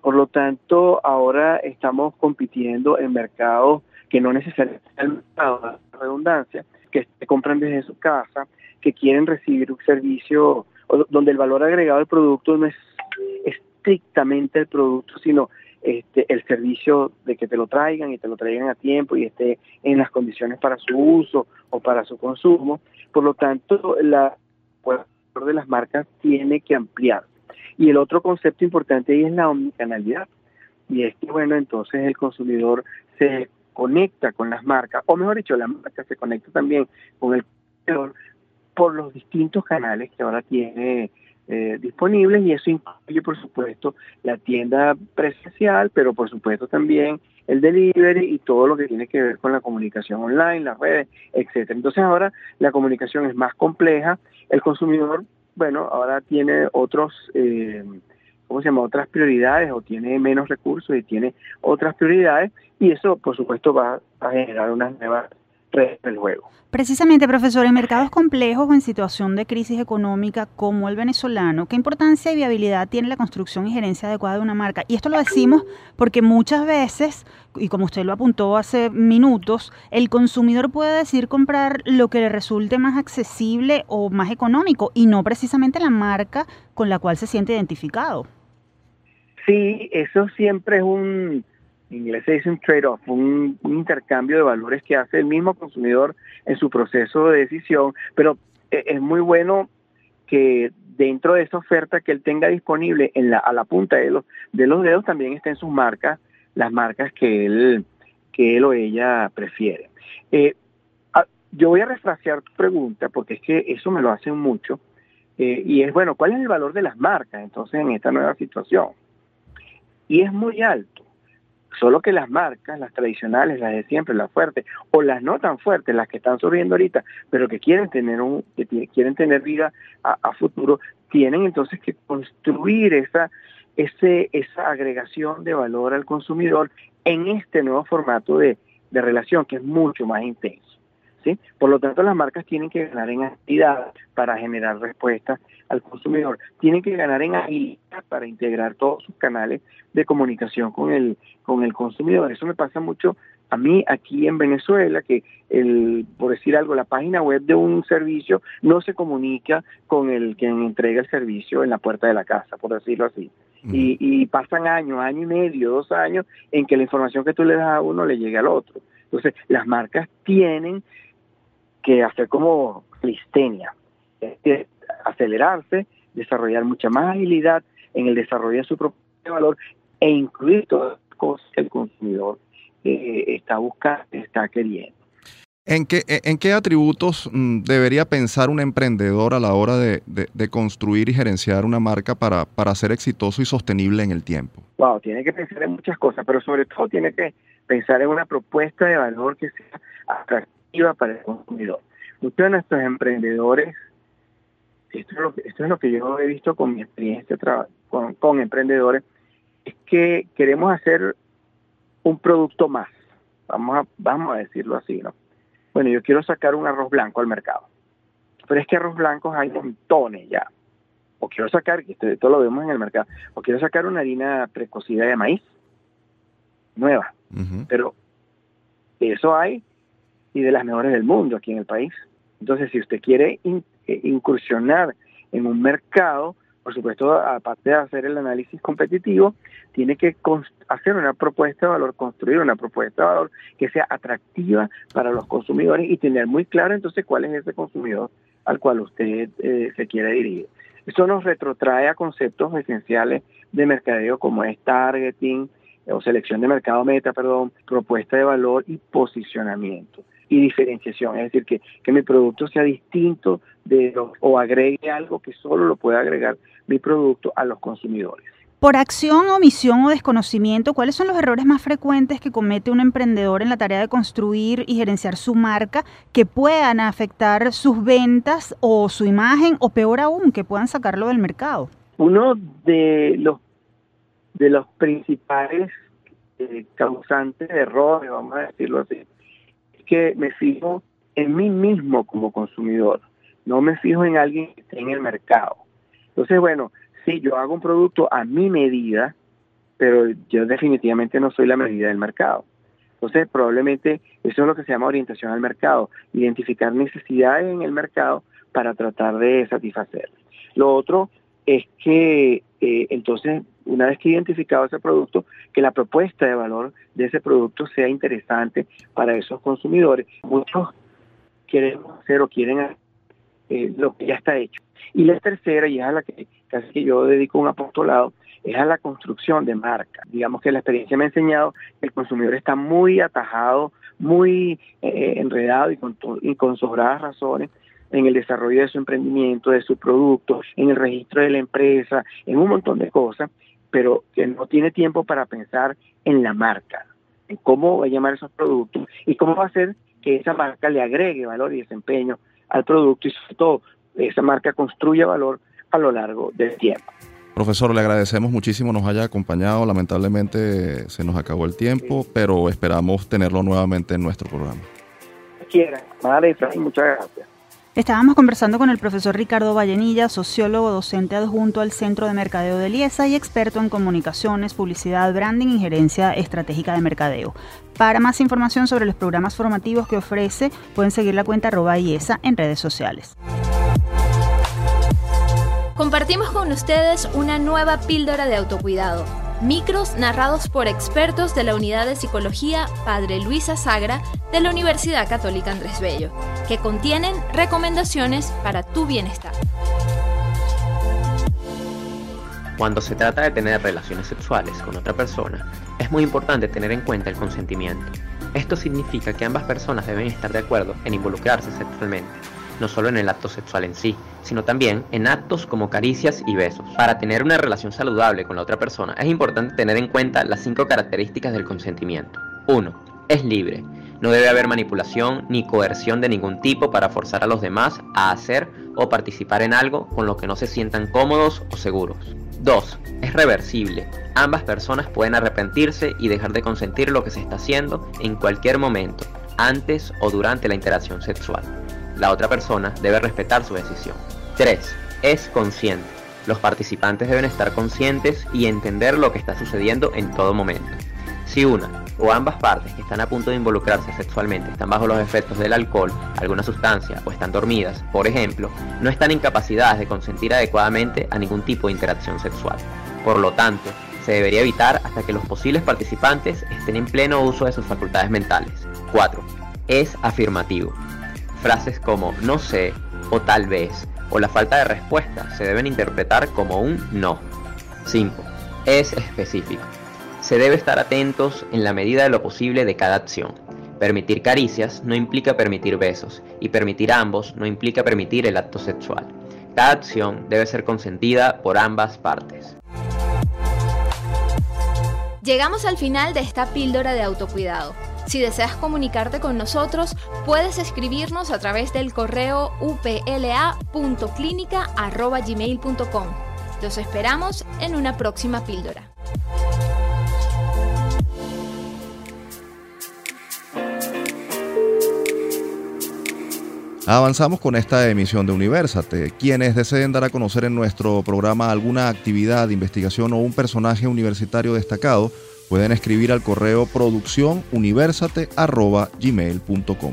por lo tanto, ahora estamos compitiendo en mercados que no necesariamente redundancia, que se compran desde su casa, que quieren recibir un servicio donde el valor agregado del producto no es estrictamente el producto, sino este, el servicio de que te lo traigan y te lo traigan a tiempo y esté en las condiciones para su uso o para su consumo. Por lo tanto, la valor de las marcas tiene que ampliar. Y el otro concepto importante ahí es la omnicanalidad. Y es que, bueno, entonces el consumidor se conecta con las marcas, o mejor dicho, la marca se conecta también con el consumidor por los distintos canales que ahora tiene eh, disponibles y eso incluye, por supuesto, la tienda presencial, pero por supuesto también el delivery y todo lo que tiene que ver con la comunicación online, las redes, etcétera. Entonces ahora la comunicación es más compleja, el consumidor, bueno, ahora tiene otros, eh, ¿cómo se llama? Otras prioridades o tiene menos recursos y tiene otras prioridades y eso, por supuesto, va a generar unas nuevas del juego. Precisamente, profesor, en mercados complejos o en situación de crisis económica como el venezolano, ¿qué importancia y viabilidad tiene la construcción y gerencia adecuada de una marca? Y esto lo decimos porque muchas veces, y como usted lo apuntó hace minutos, el consumidor puede decir comprar lo que le resulte más accesible o más económico y no precisamente la marca con la cual se siente identificado. Sí, eso siempre es un, inglés se dice un trade-off, un, intercambio de valores que hace el mismo consumidor en su proceso de decisión, pero e, es muy bueno que dentro de esa oferta que él tenga disponible a la punta de los, de los dedos también estén sus marcas, las marcas que él, que él o ella prefiere. Eh, yo voy a refrasear tu pregunta porque es que eso me lo hacen mucho. Eh, y es, bueno, ¿cuál es el valor de las marcas entonces en esta nueva situación? Y es muy alto. Solo que las marcas, las tradicionales, las de siempre, las fuertes, o las no tan fuertes, las que están surgiendo ahorita, pero que quieren tener un, quieren tener vida a, futuro, tienen entonces que construir esa, ese, esa agregación de valor al consumidor en este nuevo formato de, de relación que es mucho más intenso. ¿Sí? Por lo tanto, las marcas tienen que ganar en actividad para generar respuestas al consumidor, tienen que ganar en agilidad para integrar todos sus canales de comunicación con el, con el consumidor. Eso me pasa mucho a mí aquí en Venezuela, que el, por decir algo, la página web de un servicio no se comunica con el quien entrega el servicio en la puerta de la casa, por decirlo así. y, y, pasan años, año y medio, dos años, en que la información que tú le das a uno le llegue al otro. Entonces, las marcas tienen que hacer como listenia, es acelerarse, desarrollar mucha más agilidad en el desarrollo de su propio valor e incluir todas las cosas que el consumidor eh, está buscando, está queriendo. ¿En qué, ¿En qué atributos mm, debería pensar un emprendedor a la hora de, construir y gerenciar una marca para, para ser exitoso y sostenible en el tiempo? Wow, tiene que pensar en muchas cosas, pero sobre todo tiene que pensar en una propuesta de valor que sea atractiva para el consumidor. Muchos de nuestros emprendedores, esto es lo que, esto es lo que yo he visto con mi experiencia con, con emprendedores, es que queremos hacer un producto más. Vamos a, vamos a decirlo así, ¿no? Bueno, yo quiero sacar un arroz blanco al mercado. Pero es que arroz blancos hay montones ya. O quiero sacar, esto, esto lo vemos en el mercado, o quiero sacar una harina precocida de maíz nueva. Pero eso hay y de las mejores del mundo aquí en el país. Entonces, si usted quiere eh, incursionar en un mercado, por supuesto, aparte de hacer el análisis competitivo, tiene que hacer una propuesta de valor, construir una propuesta de valor que sea atractiva para los consumidores y tener muy claro entonces cuál es ese consumidor al cual usted eh, se quiere dirigir. Eso nos retrotrae a conceptos esenciales de mercadeo como es targeting o selección de mercado meta, perdón, propuesta de valor y posicionamiento y diferenciación, es decir, que, que mi producto sea distinto de o agregue algo que solo lo pueda agregar mi producto a los consumidores. Por acción, omisión o desconocimiento, ¿cuáles son los errores más frecuentes que comete un emprendedor en la tarea de construir y gerenciar su marca que puedan afectar sus ventas o su imagen o peor aún, que puedan sacarlo del mercado? Uno de los de los principales eh, causantes de errores, vamos a decirlo así, que me fijo en mí mismo como consumidor, no me fijo en alguien que esté en el mercado. Entonces, bueno, sí, yo hago un producto a mi medida, pero yo definitivamente no soy la medida del mercado. Entonces, probablemente eso es lo que se llama orientación al mercado, identificar necesidades en el mercado para tratar de satisfacer. Lo otro es que eh, entonces, una vez que identificado ese producto, que la propuesta de valor de ese producto sea interesante para esos consumidores. Muchos quieren hacer o quieren hacer eh, lo que ya está hecho. Y la tercera, y es a la que casi que yo dedico un apostolado, es a la construcción de marca. Digamos que la experiencia me ha enseñado que el consumidor está muy atajado, muy eh, enredado y con, y con sobradas razones en el desarrollo de su emprendimiento, de su producto, en el registro de la empresa, en un montón de cosas, pero que no tiene tiempo para pensar en la marca, en cómo va a llamar esos productos y cómo va a hacer que esa marca le agregue valor y desempeño al producto y sobre todo esa marca construya valor a lo largo del tiempo. Profesor, le agradecemos muchísimo nos haya acompañado. Lamentablemente se nos acabó el tiempo, pero esperamos tenerlo nuevamente en nuestro programa. Quiera. Vale, muchas gracias. Estábamos conversando con el profesor Ricardo Vallenilla, sociólogo docente adjunto al Centro de Mercadeo de Liesa y experto en comunicaciones, publicidad, branding y gerencia estratégica de mercadeo. Para más información sobre los programas formativos que ofrece, pueden seguir la cuenta arroba IESA en redes sociales. Compartimos con ustedes una nueva píldora de autocuidado. Micros narrados por expertos de la Unidad de Psicología Padre Luisa Sagra de la Universidad Católica Andrés Bello, que contienen recomendaciones para tu bienestar. Cuando se trata de tener relaciones sexuales con otra persona, es muy importante tener en cuenta el consentimiento. Esto significa que ambas personas deben estar de acuerdo en involucrarse sexualmente no solo en el acto sexual en sí, sino también en actos como caricias y besos. Para tener una relación saludable con la otra persona es importante tener en cuenta las cinco características del consentimiento. 1. Es libre. No debe haber manipulación ni coerción de ningún tipo para forzar a los demás a hacer o participar en algo con lo que no se sientan cómodos o seguros. 2. Es reversible. Ambas personas pueden arrepentirse y dejar de consentir lo que se está haciendo en cualquier momento, antes o durante la interacción sexual la otra persona debe respetar su decisión. 3. Es consciente. Los participantes deben estar conscientes y entender lo que está sucediendo en todo momento. Si una o ambas partes que están a punto de involucrarse sexualmente están bajo los efectos del alcohol, alguna sustancia o están dormidas, por ejemplo, no están incapacidades de consentir adecuadamente a ningún tipo de interacción sexual. Por lo tanto, se debería evitar hasta que los posibles participantes estén en pleno uso de sus facultades mentales. 4. Es afirmativo. Frases como no sé o tal vez o la falta de respuesta se deben interpretar como un no. 5. Es específico. Se debe estar atentos en la medida de lo posible de cada acción. Permitir caricias no implica permitir besos y permitir ambos no implica permitir el acto sexual. Cada acción debe ser consentida por ambas partes. Llegamos al final de esta píldora de autocuidado. Si deseas comunicarte con nosotros, puedes escribirnos a través del correo upla.clinica.gmail.com. Los esperamos en una próxima píldora. Avanzamos con esta emisión de Universate. Quienes deseen dar a conocer en nuestro programa alguna actividad, investigación o un personaje universitario destacado, pueden escribir al correo producciónuniversate.gmail.com.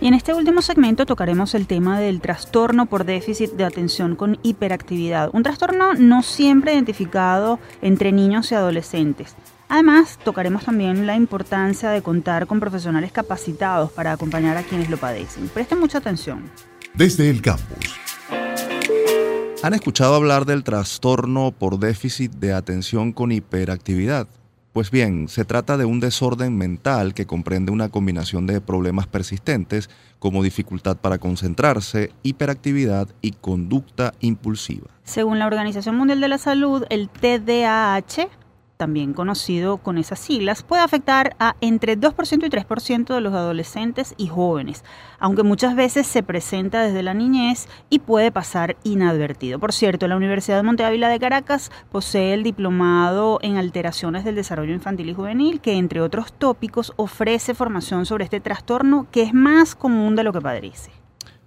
Y en este último segmento tocaremos el tema del trastorno por déficit de atención con hiperactividad, un trastorno no siempre identificado entre niños y adolescentes. Además, tocaremos también la importancia de contar con profesionales capacitados para acompañar a quienes lo padecen. Presten mucha atención. Desde el campus. ¿Han escuchado hablar del trastorno por déficit de atención con hiperactividad? Pues bien, se trata de un desorden mental que comprende una combinación de problemas persistentes como dificultad para concentrarse, hiperactividad y conducta impulsiva. Según la Organización Mundial de la Salud, el TDAH también conocido con esas siglas, puede afectar a entre 2% y 3% de los adolescentes y jóvenes, aunque muchas veces se presenta desde la niñez y puede pasar inadvertido. Por cierto, la Universidad de Monte Ávila de Caracas posee el diplomado en alteraciones del desarrollo infantil y juvenil, que entre otros tópicos ofrece formación sobre este trastorno que es más común de lo que padece.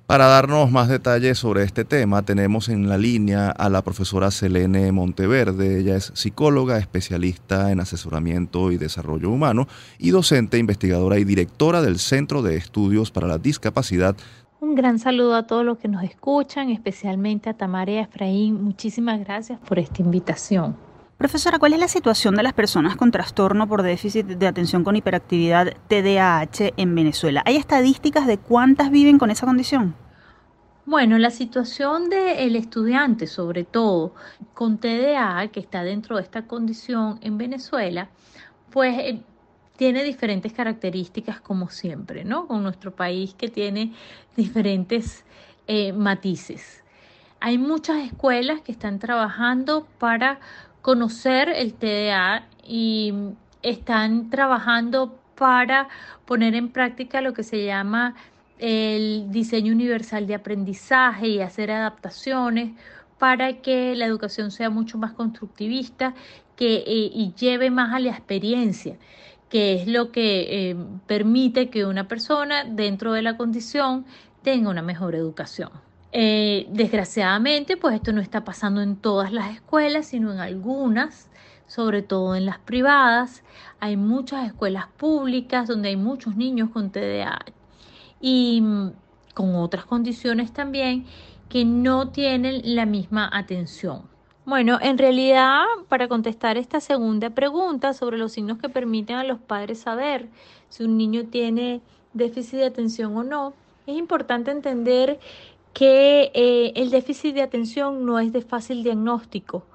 Para darnos más detalles sobre este tema, tenemos en la línea a la profesora Selene Monteverde. Ella es psicóloga, especialista en asesoramiento y desarrollo humano y docente, investigadora y directora del Centro de Estudios para la Discapacidad. Un gran saludo a todos los que nos escuchan, especialmente a Tamara y Efraín. Muchísimas gracias por esta invitación. Profesora, ¿cuál es la situación de las personas con trastorno por déficit de atención con hiperactividad TDAH en Venezuela? ¿Hay estadísticas de cuántas viven con esa condición? Bueno, la situación del estudiante, sobre todo con TDA, que está dentro de esta condición en Venezuela, pues eh, tiene diferentes características como siempre, ¿no? Con nuestro país que tiene *laughs* diferentes eh, matices. Hay muchas escuelas que están trabajando para conocer el TDA y están trabajando para poner en práctica lo que se llama el diseño universal de aprendizaje y hacer adaptaciones para que la educación sea mucho más constructivista que, eh, y lleve más a la experiencia, que es lo que eh, permite que una persona dentro de la condición tenga una mejor educación. Eh, desgraciadamente, pues esto no está pasando en todas las escuelas, sino en algunas, sobre todo en las privadas. Hay muchas escuelas públicas donde hay muchos niños con TDAH y mm, con otras condiciones también que no tienen la misma atención. Bueno, en realidad, para contestar esta segunda pregunta sobre los signos que permiten a los padres saber si un niño tiene déficit de atención o no, es importante entender que eh, el déficit de atención no es de fácil diagnóstico.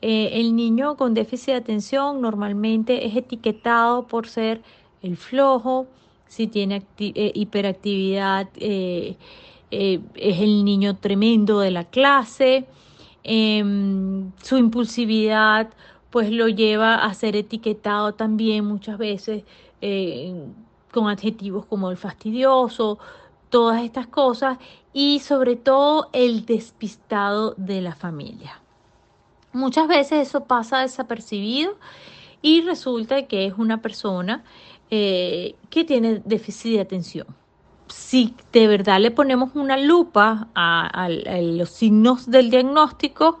Eh, el niño con déficit de atención normalmente es etiquetado por ser el flojo, si tiene eh, hiperactividad es el niño tremendo de la clase, em, su impulsividad pues lo lleva a ser etiquetado también muchas veces con adjetivos como el fastidioso, todas estas cosas y sobre todo el despistado de la familia. Muchas veces eso pasa desapercibido y resulta que es una persona eh, que tiene déficit de atención. Si de verdad le ponemos una lupa a, los signos del diagnóstico,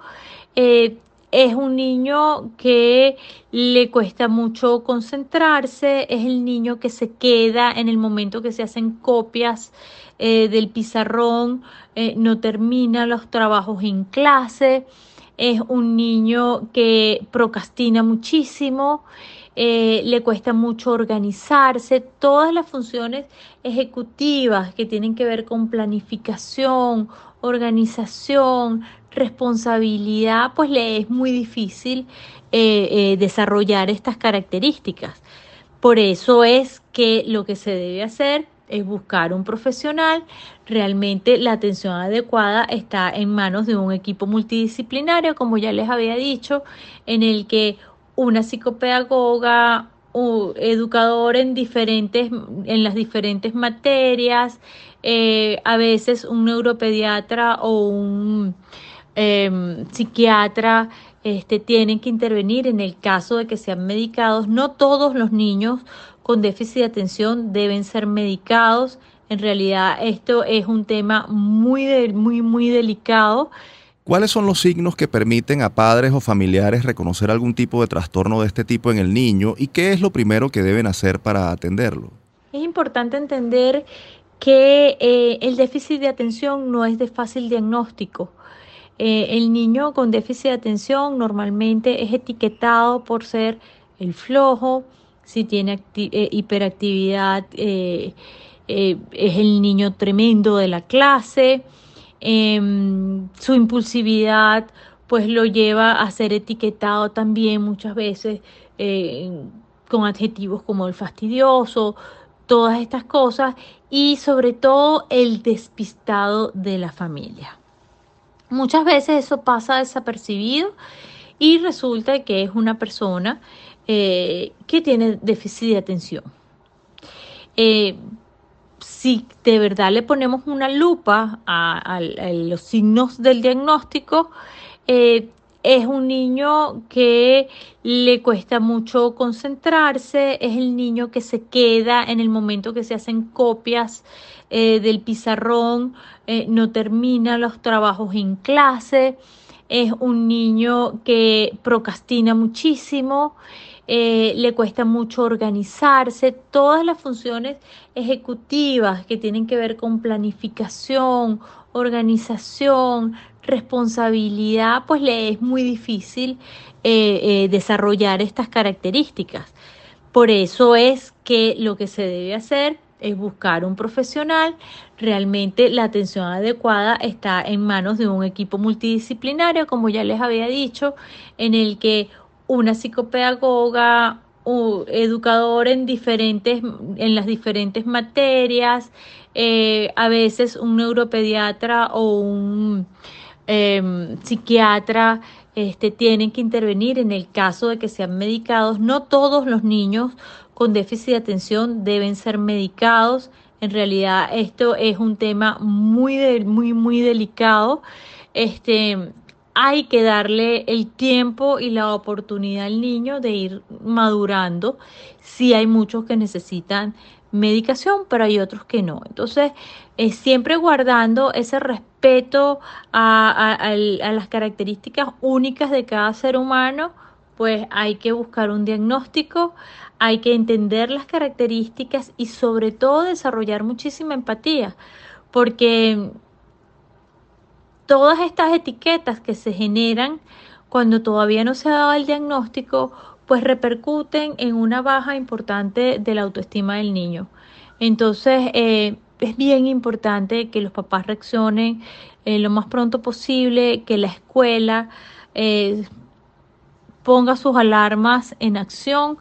eh, es un niño que le cuesta mucho concentrarse, es el niño que se queda en el momento que se hacen copias eh, del pizarrón, eh, no termina los trabajos en clase, es un niño que procrastina muchísimo, eh, le cuesta mucho organizarse, todas las funciones ejecutivas que tienen que ver con planificación, organización, responsabilidad, pues le es muy difícil desarrollar estas características. Por eso es que lo que se debe hacer es buscar un profesional. Realmente la atención adecuada está en manos de un equipo multidisciplinario, como ya les había dicho, en el que una psicopedagoga, un educador en diferentes, en las diferentes materias, eh, a veces un neuropediatra o un em, psiquiatra este, tienen que intervenir en el caso de que sean medicados. No todos los niños con déficit de atención deben ser medicados. En realidad esto es un tema muy, muy, muy delicado. ¿Cuáles son los signos que permiten a padres o familiares reconocer algún tipo de trastorno de este tipo en el niño y qué es lo primero que deben hacer para atenderlo? Es importante entender que eh, el déficit de atención no es de fácil diagnóstico. Eh, el niño con déficit de atención normalmente es etiquetado por ser el flojo, si tiene eh, hiperactividad, eh, eh, es el niño tremendo de la clase, em, su impulsividad pues lo lleva a ser etiquetado también muchas veces con adjetivos como el fastidioso, todas estas cosas y sobre todo el despistado de la familia. Muchas veces eso pasa desapercibido y resulta que es una persona eh, que tiene déficit de atención. Eh, si de verdad le ponemos una lupa a, los signos del diagnóstico, eh, es un niño que le cuesta mucho concentrarse, es el niño que se queda en el momento que se hacen copias del pizarrón, no termina los trabajos en clase, es un niño que procrastina muchísimo, eh, le cuesta mucho organizarse, todas las funciones ejecutivas que tienen que ver con planificación, organización, responsabilidad, pues le es muy difícil eh, eh, desarrollar estas características. Por eso es que lo que se debe hacer es buscar un profesional. Realmente la atención adecuada está en manos de un equipo multidisciplinario, como ya les había dicho, en el que una psicopedagoga, educador en diferentes, en las diferentes materias, eh, a veces un neuropediatra o un em, psiquiatra este, tienen que intervenir en el caso de que sean medicados. No todos los niños con déficit de atención deben ser medicados. En realidad esto es un tema muy, muy, muy delicado. Este, hay que darle el tiempo y la oportunidad al niño de ir madurando. Si hay muchos que necesitan medicación, pero hay otros que no. Entonces, siempre guardando ese respeto a, las características únicas de cada ser humano, pues hay que buscar un diagnóstico, hay que entender las características y sobre todo desarrollar muchísima empatía, porque todas estas etiquetas que se generan cuando todavía no se ha dado el diagnóstico, pues repercuten en una baja importante de la autoestima del niño. Entonces, eh, es bien importante que los papás reaccionen eh, lo más pronto posible, que la escuela eh, ponga sus alarmas en acción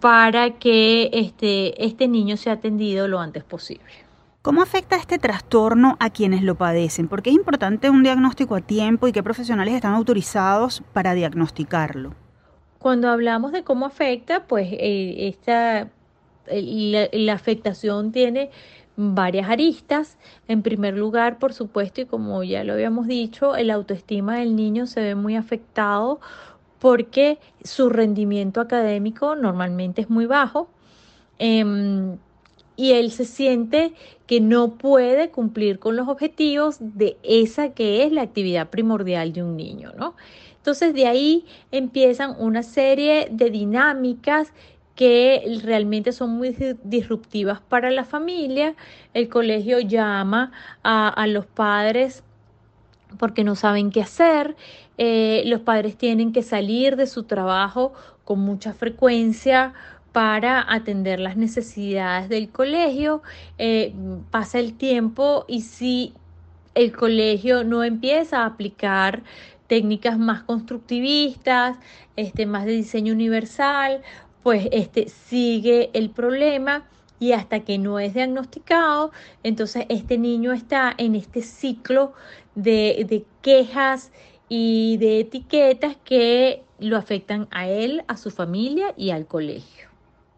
para que este, este niño sea atendido lo antes posible. ¿Cómo afecta este trastorno a quienes lo padecen? ¿Por qué es importante un diagnóstico a tiempo y qué profesionales están autorizados para diagnosticarlo? Cuando hablamos de cómo afecta, pues eh, esta, la, afectación tiene varias aristas. En primer lugar, por supuesto, y como ya lo habíamos dicho, el autoestima del niño se ve muy afectado porque su rendimiento académico normalmente es muy bajo. Em, y él se siente que no puede cumplir con los objetivos de esa que es la actividad primordial de un niño, ¿no? Entonces de ahí empiezan una serie de dinámicas que realmente son muy disruptivas para la familia. El colegio llama a, los padres porque no saben qué hacer. Eh, los padres tienen que salir de su trabajo con mucha frecuencia para atender las necesidades del colegio. Eh, pasa el tiempo y si el colegio no empieza a aplicar técnicas más constructivistas, este, más de diseño universal, pues este, sigue el problema y hasta que no es diagnosticado, entonces este niño está en este ciclo de, de quejas y de etiquetas que lo afectan a él, a su familia y al colegio.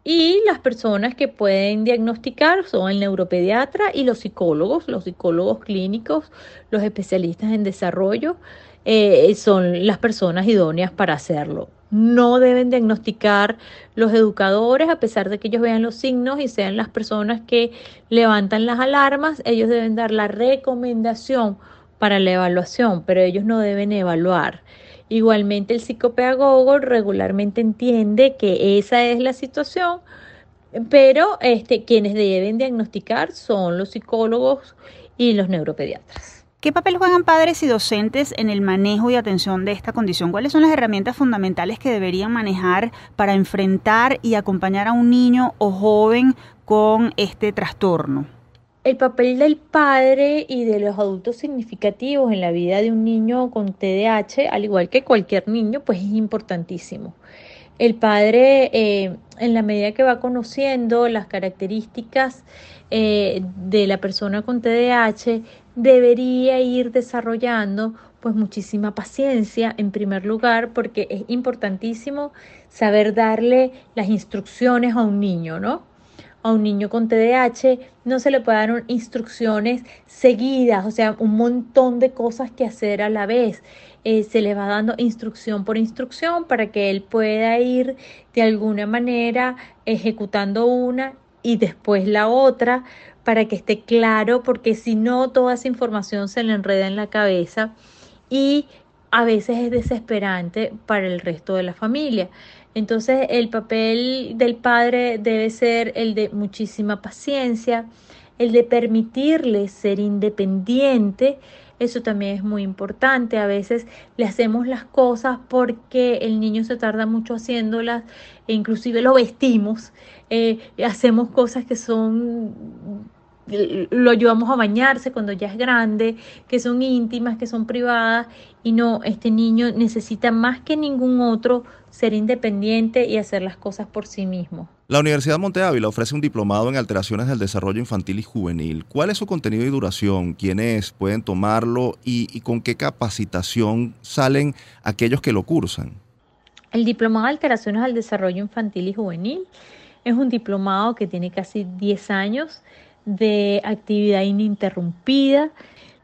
Y las personas que pueden diagnosticar son el neuropediatra y los psicólogos, los psicólogos clínicos, los especialistas en desarrollo, eh, son las personas idóneas para hacerlo. No deben diagnosticar los educadores, a pesar de que ellos vean los signos y sean las personas que levantan las alarmas, ellos deben dar la recomendación para la evaluación, pero ellos no deben evaluar. Igualmente el psicopedagogo regularmente entiende que esa es la situación, pero este, quienes deben diagnosticar son los psicólogos y los neuropediatras. ¿Qué papel juegan padres y docentes en el manejo y atención de esta condición? ¿Cuáles son las herramientas fundamentales que deberían manejar para enfrentar y acompañar a un niño o joven con este trastorno? El papel del padre y de los adultos significativos en la vida de un niño con TDAH, al igual que cualquier niño, pues es importantísimo. El padre, eh, en la medida que va conociendo las características eh, de la persona con TDAH, debería ir desarrollando pues muchísima paciencia en primer lugar porque es importantísimo saber darle las instrucciones a un niño, ¿no? A un niño con TDAH no se le puede dar instrucciones seguidas, o sea, un montón de cosas que hacer a la vez. Eh, se le va dando instrucción por instrucción para que él pueda ir de alguna manera ejecutando una y después la otra para que esté claro, porque si no, toda esa información se le enreda en la cabeza y a veces es desesperante para el resto de la familia. Entonces el papel del padre debe ser el de muchísima paciencia, el de permitirle ser independiente. Eso también es muy importante. A veces le hacemos las cosas porque el niño se tarda mucho haciéndolas e inclusive lo vestimos. Eh, hacemos cosas que son lo ayudamos a bañarse cuando ya es grande, que son íntimas, que son privadas, y no, este niño necesita más que ningún otro ser independiente y hacer las cosas por sí mismo. La Universidad Monte Ávila ofrece un diplomado en alteraciones del desarrollo infantil y juvenil. ¿Cuál es su contenido y duración? ¿Quiénes pueden tomarlo y, y con qué capacitación salen aquellos que lo cursan? El diplomado de alteraciones al desarrollo infantil y juvenil es un diplomado que tiene casi 10 años de actividad ininterrumpida.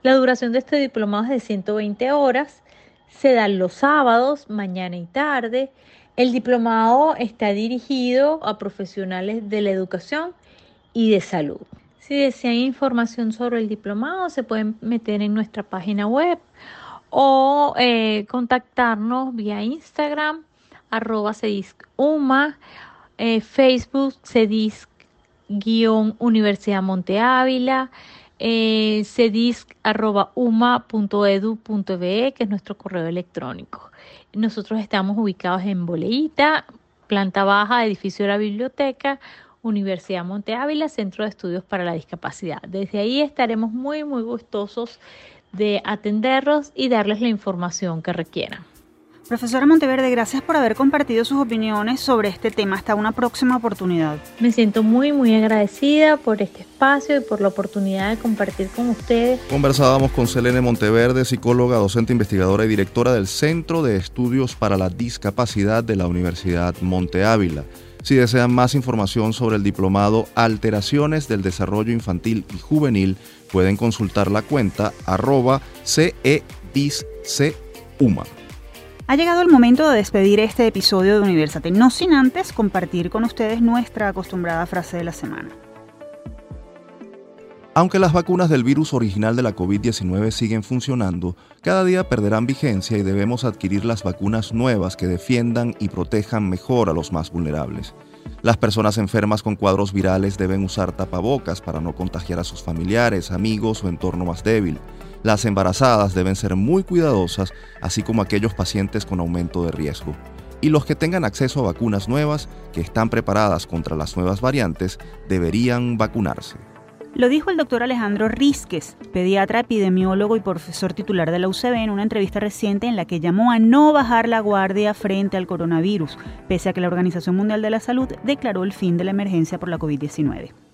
La duración de este diplomado es de 120 horas. Se dan los sábados, mañana y tarde. El diplomado está dirigido a profesionales de la educación y de salud. Si desean información sobre el diplomado, se pueden meter en nuestra página web o eh, contactarnos vía Instagram, arroba cediscuma, eh, Facebook cedisc guion Universidad Monte Ávila, eh, cedisc.uma.edu.be, que es nuestro correo electrónico. Nosotros estamos ubicados en Boleíta, planta baja, edificio de la biblioteca, Universidad Monte Ávila, Centro de Estudios para la Discapacidad. Desde ahí estaremos muy, muy gustosos de atenderlos y darles la información que requieran. Profesora Monteverde, gracias por haber compartido sus opiniones sobre este tema. Hasta una próxima oportunidad. Me siento muy, muy agradecida por este espacio y por la oportunidad de compartir con ustedes. Conversábamos con Selene Monteverde, psicóloga, docente investigadora y directora del Centro de Estudios para la Discapacidad de la Universidad Monte Ávila. Si desean más información sobre el diplomado Alteraciones del Desarrollo Infantil y Juvenil, pueden consultar la cuenta arroba CEDISCUMA. Ha llegado el momento de despedir este episodio de Universate, no sin antes compartir con ustedes nuestra acostumbrada frase de la semana. Aunque las vacunas del virus original de la COVID-19 siguen funcionando, cada día perderán vigencia y debemos adquirir las vacunas nuevas que defiendan y protejan mejor a los más vulnerables. Las personas enfermas con cuadros virales deben usar tapabocas para no contagiar a sus familiares, amigos o entorno más débil. Las embarazadas deben ser muy cuidadosas, así como aquellos pacientes con aumento de riesgo. Y los que tengan acceso a vacunas nuevas, que están preparadas contra las nuevas variantes, deberían vacunarse. Lo dijo el doctor Alejandro Rizquez, pediatra, epidemiólogo y profesor titular de la UCB en una entrevista reciente en la que llamó a no bajar la guardia frente al coronavirus, pese a que la Organización Mundial de la Salud declaró el fin de la emergencia por la COVID-19.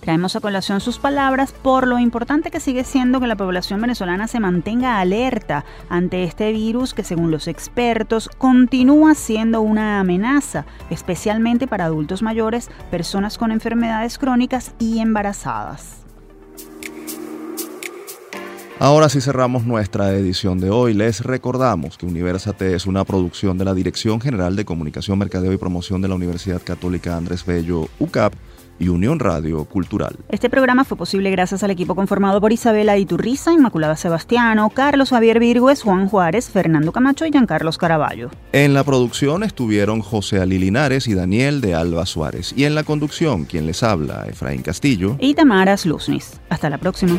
Traemos a colación sus palabras por lo importante que sigue siendo que la población venezolana se mantenga alerta ante este virus que según los expertos continúa siendo una amenaza, especialmente para adultos mayores, personas con enfermedades crónicas y embarazadas. Ahora sí cerramos nuestra edición de hoy. Les recordamos que Universate es una producción de la Dirección General de Comunicación, Mercadeo y Promoción de la Universidad Católica Andrés Bello, UCAP y Unión Radio Cultural. Este programa fue posible gracias al equipo conformado por Isabela Iturriza, Inmaculada Sebastiano, Carlos Javier Virgües, Juan Juárez, Fernando Camacho y Giancarlos Caraballo. En la producción estuvieron José Ali Linares y Daniel de Alba Suárez. Y en la conducción, quien les habla, Efraín Castillo y Tamara Luznis. Hasta la próxima.